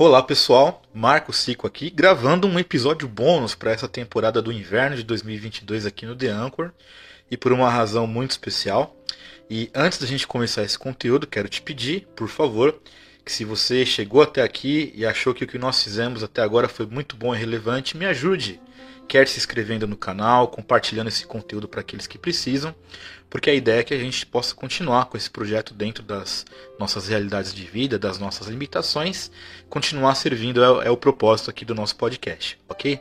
Olá pessoal, Marco Cico aqui, gravando um episódio bônus para essa temporada do inverno de 2022 aqui no The Anchor e por uma razão muito especial. E antes da gente começar esse conteúdo, quero te pedir, por favor, que se você chegou até aqui e achou que o que nós fizemos até agora foi muito bom e relevante, me ajude quer se inscrevendo no canal, compartilhando esse conteúdo para aqueles que precisam, porque a ideia é que a gente possa continuar com esse projeto dentro das nossas realidades de vida, das nossas limitações, continuar servindo é, é o propósito aqui do nosso podcast, ok?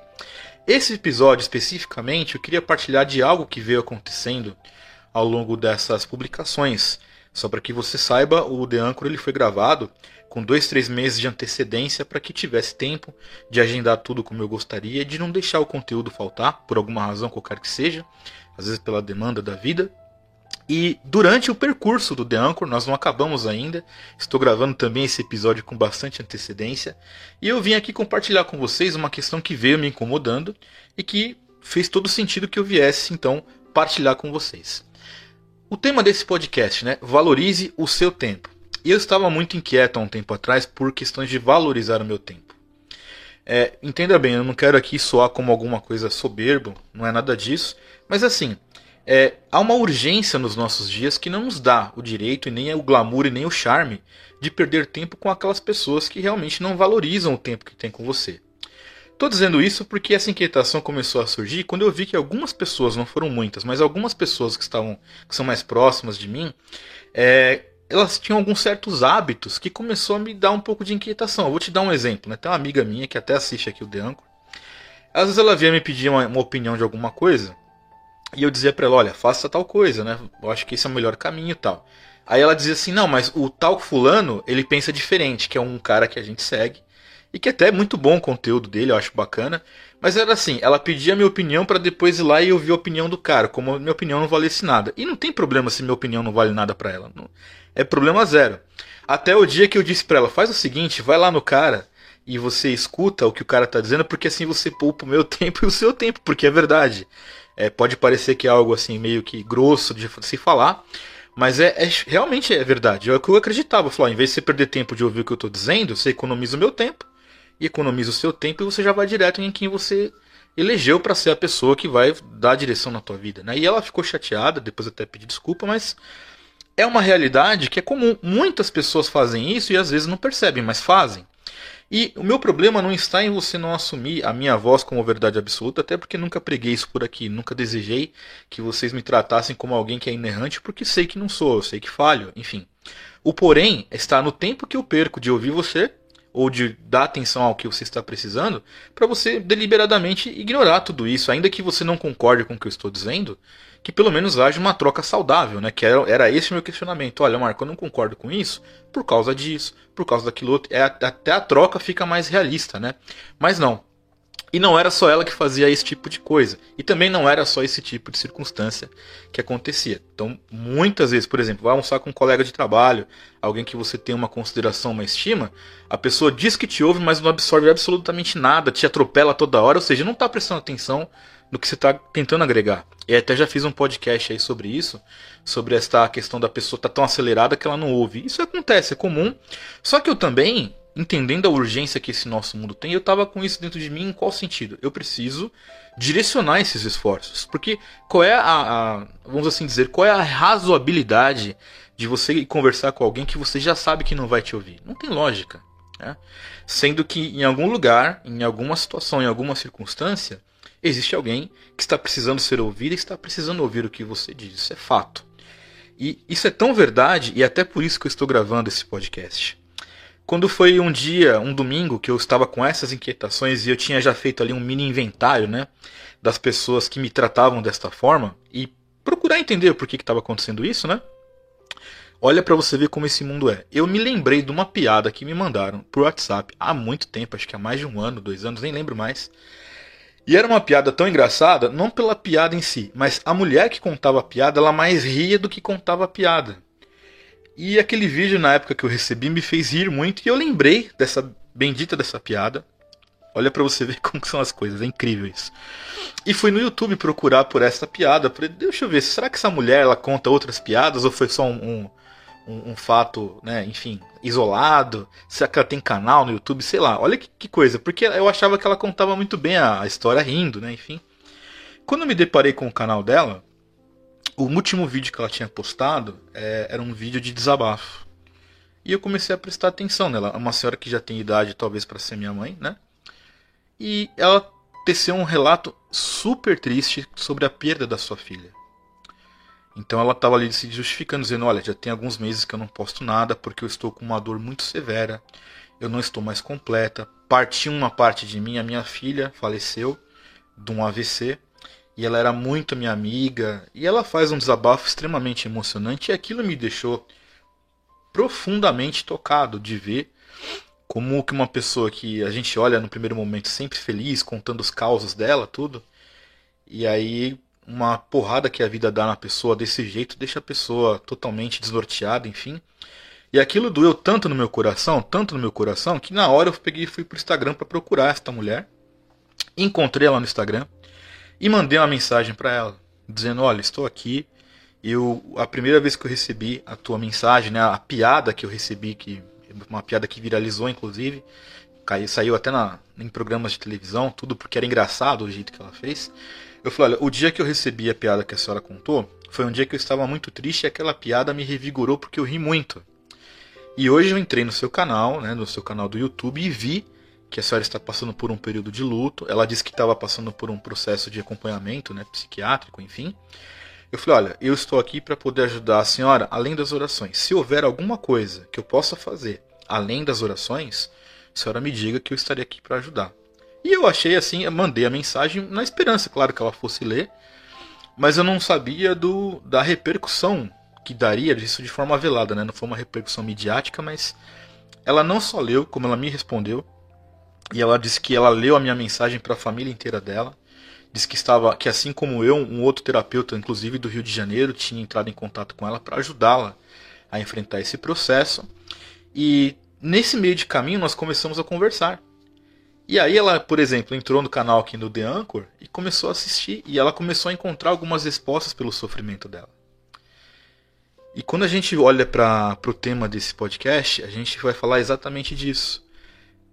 Esse episódio especificamente eu queria partilhar de algo que veio acontecendo ao longo dessas publicações. Só para que você saiba, o The Anchor ele foi gravado com dois, três meses de antecedência para que tivesse tempo de agendar tudo como eu gostaria, de não deixar o conteúdo faltar, por alguma razão qualquer que seja, às vezes pela demanda da vida. E durante o percurso do The Anchor, nós não acabamos ainda, estou gravando também esse episódio com bastante antecedência, e eu vim aqui compartilhar com vocês uma questão que veio me incomodando e que fez todo sentido que eu viesse então partilhar com vocês. O tema desse podcast, né? Valorize o seu tempo. Eu estava muito inquieto há um tempo atrás por questões de valorizar o meu tempo. É, entenda bem, eu não quero aqui soar como alguma coisa soberbo, não é nada disso, mas assim, é, há uma urgência nos nossos dias que não nos dá o direito, e nem o glamour e nem o charme de perder tempo com aquelas pessoas que realmente não valorizam o tempo que tem com você. Estou dizendo isso porque essa inquietação começou a surgir quando eu vi que algumas pessoas, não foram muitas, mas algumas pessoas que estavam que são mais próximas de mim, é, elas tinham alguns certos hábitos que começou a me dar um pouco de inquietação. Eu vou te dar um exemplo, né? Tem uma amiga minha que até assiste aqui o The Anchor. Às vezes ela via me pedir uma, uma opinião de alguma coisa e eu dizia para ela, olha, faça tal coisa, né? Eu acho que esse é o melhor caminho e tal. Aí ela dizia assim, não, mas o tal fulano, ele pensa diferente, que é um cara que a gente segue e que até é muito bom o conteúdo dele, eu acho bacana. Mas era assim, ela pedia minha opinião para depois ir lá e ouvir a opinião do cara, como minha opinião não valesse nada. E não tem problema se minha opinião não vale nada para ela. Não, é problema zero. Até o dia que eu disse para ela, faz o seguinte, vai lá no cara e você escuta o que o cara tá dizendo, porque assim você poupa o meu tempo e o seu tempo, porque é verdade. É, pode parecer que é algo assim meio que grosso de se falar, mas é, é realmente é verdade. É o que eu acreditava. Eu falava, em vez de você perder tempo de ouvir o que eu estou dizendo, você economiza o meu tempo economiza o seu tempo e você já vai direto em quem você elegeu para ser a pessoa que vai dar a direção na tua vida. Né? E ela ficou chateada, depois até pedi desculpa, mas é uma realidade que é comum. Muitas pessoas fazem isso e às vezes não percebem, mas fazem. E o meu problema não está em você não assumir a minha voz como verdade absoluta, até porque nunca preguei isso por aqui, nunca desejei que vocês me tratassem como alguém que é inerrante, porque sei que não sou, eu sei que falho, enfim. O porém está no tempo que eu perco de ouvir você ou de dar atenção ao que você está precisando, para você deliberadamente ignorar tudo isso, ainda que você não concorde com o que eu estou dizendo, que pelo menos haja uma troca saudável, né? Que era, era esse meu questionamento. Olha, Marco, eu não concordo com isso por causa disso, por causa daquilo outro. É, até a troca fica mais realista, né? Mas não. E não era só ela que fazia esse tipo de coisa. E também não era só esse tipo de circunstância que acontecia. Então, muitas vezes, por exemplo, vai almoçar com um colega de trabalho, alguém que você tem uma consideração, uma estima, a pessoa diz que te ouve, mas não absorve absolutamente nada, te atropela toda hora, ou seja, não está prestando atenção no que você está tentando agregar. E até já fiz um podcast aí sobre isso, sobre esta questão da pessoa estar tá tão acelerada que ela não ouve. Isso acontece, é comum. Só que eu também entendendo a urgência que esse nosso mundo tem, eu estava com isso dentro de mim em qual sentido? Eu preciso direcionar esses esforços. Porque qual é a, a, vamos assim dizer, qual é a razoabilidade de você conversar com alguém que você já sabe que não vai te ouvir? Não tem lógica. Né? Sendo que em algum lugar, em alguma situação, em alguma circunstância, existe alguém que está precisando ser ouvido e está precisando ouvir o que você diz. Isso é fato. E isso é tão verdade, e é até por isso que eu estou gravando esse podcast. Quando foi um dia, um domingo, que eu estava com essas inquietações e eu tinha já feito ali um mini inventário, né, das pessoas que me tratavam desta forma e procurar entender por que estava acontecendo isso, né? Olha para você ver como esse mundo é. Eu me lembrei de uma piada que me mandaram por WhatsApp há muito tempo, acho que há mais de um ano, dois anos, nem lembro mais. E era uma piada tão engraçada, não pela piada em si, mas a mulher que contava a piada, ela mais ria do que contava a piada. E aquele vídeo na época que eu recebi me fez rir muito e eu lembrei dessa bendita dessa piada. Olha para você ver como são as coisas, é incrível isso. E fui no YouTube procurar por essa piada. Falei, deixa eu ver, será que essa mulher ela conta outras piadas ou foi só um, um, um, fato, né, enfim, isolado? Será que ela tem canal no YouTube? Sei lá, olha que, que coisa, porque eu achava que ela contava muito bem a, a, história rindo, né, enfim. Quando me deparei com o canal dela, o último vídeo que ela tinha postado é, era um vídeo de desabafo. E eu comecei a prestar atenção nela. É uma senhora que já tem idade, talvez, para ser minha mãe, né? E ela teceu um relato super triste sobre a perda da sua filha. Então ela estava ali se justificando, dizendo: Olha, já tem alguns meses que eu não posto nada porque eu estou com uma dor muito severa, eu não estou mais completa. Partiu uma parte de mim, a minha filha faleceu de um AVC e ela era muito minha amiga. E ela faz um desabafo extremamente emocionante e aquilo me deixou profundamente tocado de ver como que uma pessoa que a gente olha no primeiro momento sempre feliz, contando os causos dela, tudo, e aí uma porrada que a vida dá na pessoa desse jeito deixa a pessoa totalmente desnorteada, enfim. E aquilo doeu tanto no meu coração, tanto no meu coração, que na hora eu peguei e fui pro Instagram para procurar esta mulher. Encontrei ela no Instagram e mandei uma mensagem para ela, dizendo: "Olha, estou aqui. Eu a primeira vez que eu recebi a tua mensagem, né, a piada que eu recebi que uma piada que viralizou inclusive, caiu, saiu até na, em programas de televisão, tudo porque era engraçado o jeito que ela fez. Eu falei, olha, o dia que eu recebi a piada que a senhora contou, foi um dia que eu estava muito triste e aquela piada me revigorou porque eu ri muito. E hoje eu entrei no seu canal, né, no seu canal do YouTube e vi que a senhora está passando por um período de luto. Ela disse que estava passando por um processo de acompanhamento, né, psiquiátrico, enfim. Eu falei, olha, eu estou aqui para poder ajudar a senhora além das orações. Se houver alguma coisa que eu possa fazer além das orações, a senhora me diga que eu estarei aqui para ajudar. E eu achei assim, eu mandei a mensagem na esperança, claro, que ela fosse ler, mas eu não sabia do, da repercussão que daria disso de forma velada, né? Não foi uma repercussão midiática, mas ela não só leu, como ela me respondeu, e ela disse que ela leu a minha mensagem para a família inteira dela. Disse que estava, que assim como eu, um outro terapeuta, inclusive do Rio de Janeiro, tinha entrado em contato com ela para ajudá-la a enfrentar esse processo. E nesse meio de caminho nós começamos a conversar. E aí ela, por exemplo, entrou no canal aqui no The Anchor e começou a assistir. E ela começou a encontrar algumas respostas pelo sofrimento dela. E quando a gente olha para o tema desse podcast, a gente vai falar exatamente disso.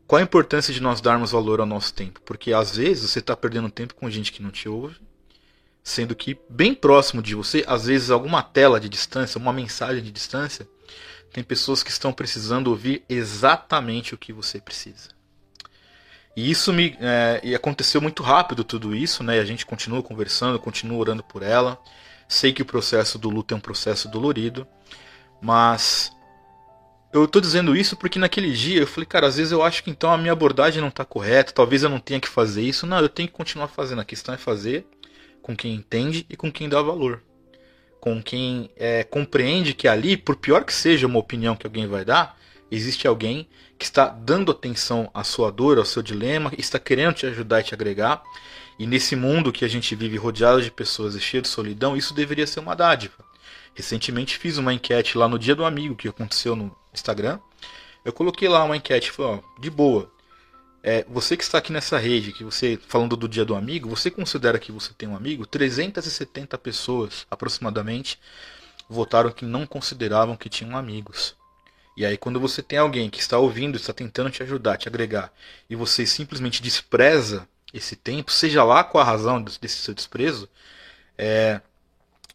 Qual a importância de nós darmos valor ao nosso tempo? Porque às vezes você está perdendo tempo com gente que não te ouve, sendo que bem próximo de você, às vezes alguma tela de distância, uma mensagem de distância, tem pessoas que estão precisando ouvir exatamente o que você precisa. E isso me é, e aconteceu muito rápido tudo isso, né? A gente continua conversando, continua orando por ela. Sei que o processo do luto é um processo dolorido, mas eu tô dizendo isso porque naquele dia eu falei, cara, às vezes eu acho que então a minha abordagem não está correta, talvez eu não tenha que fazer isso. Não, eu tenho que continuar fazendo. A questão é fazer com quem entende e com quem dá valor. Com quem é, compreende que ali, por pior que seja uma opinião que alguém vai dar, existe alguém que está dando atenção à sua dor, ao seu dilema, está querendo te ajudar e te agregar. E nesse mundo que a gente vive rodeado de pessoas e cheio de solidão, isso deveria ser uma dádiva. Recentemente fiz uma enquete lá no Dia do Amigo, que aconteceu no Instagram. Eu coloquei lá uma enquete, falei, ó, de boa. É, você que está aqui nessa rede, que você falando do Dia do Amigo, você considera que você tem um amigo? 370 pessoas, aproximadamente, votaram que não consideravam que tinham amigos. E aí, quando você tem alguém que está ouvindo, está tentando te ajudar, te agregar, e você simplesmente despreza esse tempo, seja lá qual a razão desse seu desprezo, é,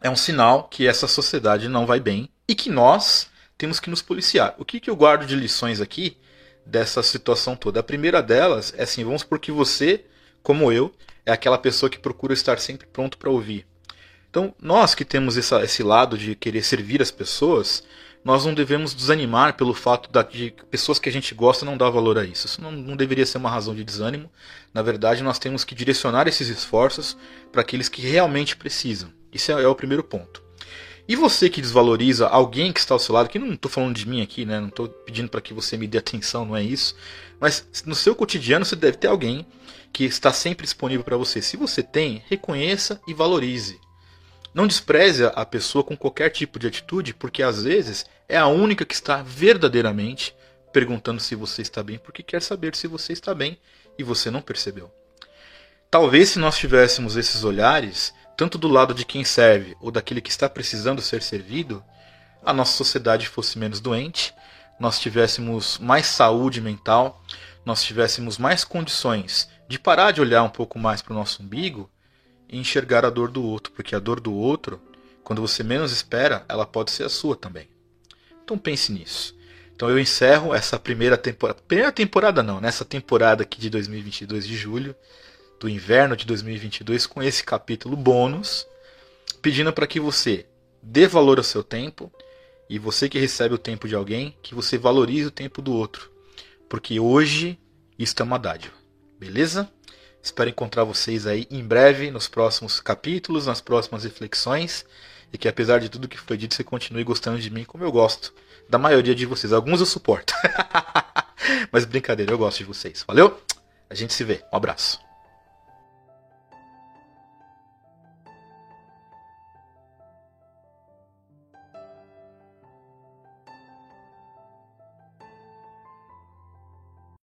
é um sinal que essa sociedade não vai bem e que nós temos que nos policiar. O que, que eu guardo de lições aqui dessa situação toda? A primeira delas é assim: vamos porque você, como eu, é aquela pessoa que procura estar sempre pronto para ouvir. Então, nós que temos essa, esse lado de querer servir as pessoas, nós não devemos desanimar pelo fato de pessoas que a gente gosta não dar valor a isso. Isso não, não deveria ser uma razão de desânimo. Na verdade, nós temos que direcionar esses esforços para aqueles que realmente precisam. Isso é, é o primeiro ponto. E você que desvaloriza alguém que está ao seu lado, que não estou falando de mim aqui, né? Não estou pedindo para que você me dê atenção, não é isso. Mas no seu cotidiano você deve ter alguém que está sempre disponível para você. Se você tem, reconheça e valorize. Não despreze a pessoa com qualquer tipo de atitude, porque às vezes é a única que está verdadeiramente perguntando se você está bem, porque quer saber se você está bem e você não percebeu. Talvez se nós tivéssemos esses olhares, tanto do lado de quem serve ou daquele que está precisando ser servido, a nossa sociedade fosse menos doente, nós tivéssemos mais saúde mental, nós tivéssemos mais condições de parar de olhar um pouco mais para o nosso umbigo e enxergar a dor do outro, porque a dor do outro, quando você menos espera, ela pode ser a sua também. Então pense nisso. Então eu encerro essa primeira temporada, primeira temporada não, nessa temporada aqui de 2022 de julho, do inverno de 2022 com esse capítulo bônus, pedindo para que você dê valor ao seu tempo e você que recebe o tempo de alguém, que você valorize o tempo do outro, porque hoje isto é uma dádiva. Beleza? Espero encontrar vocês aí em breve nos próximos capítulos, nas próximas reflexões. E que apesar de tudo que foi dito, você continue gostando de mim como eu gosto da maioria de vocês. Alguns eu suporto. Mas brincadeira, eu gosto de vocês. Valeu? A gente se vê. Um abraço.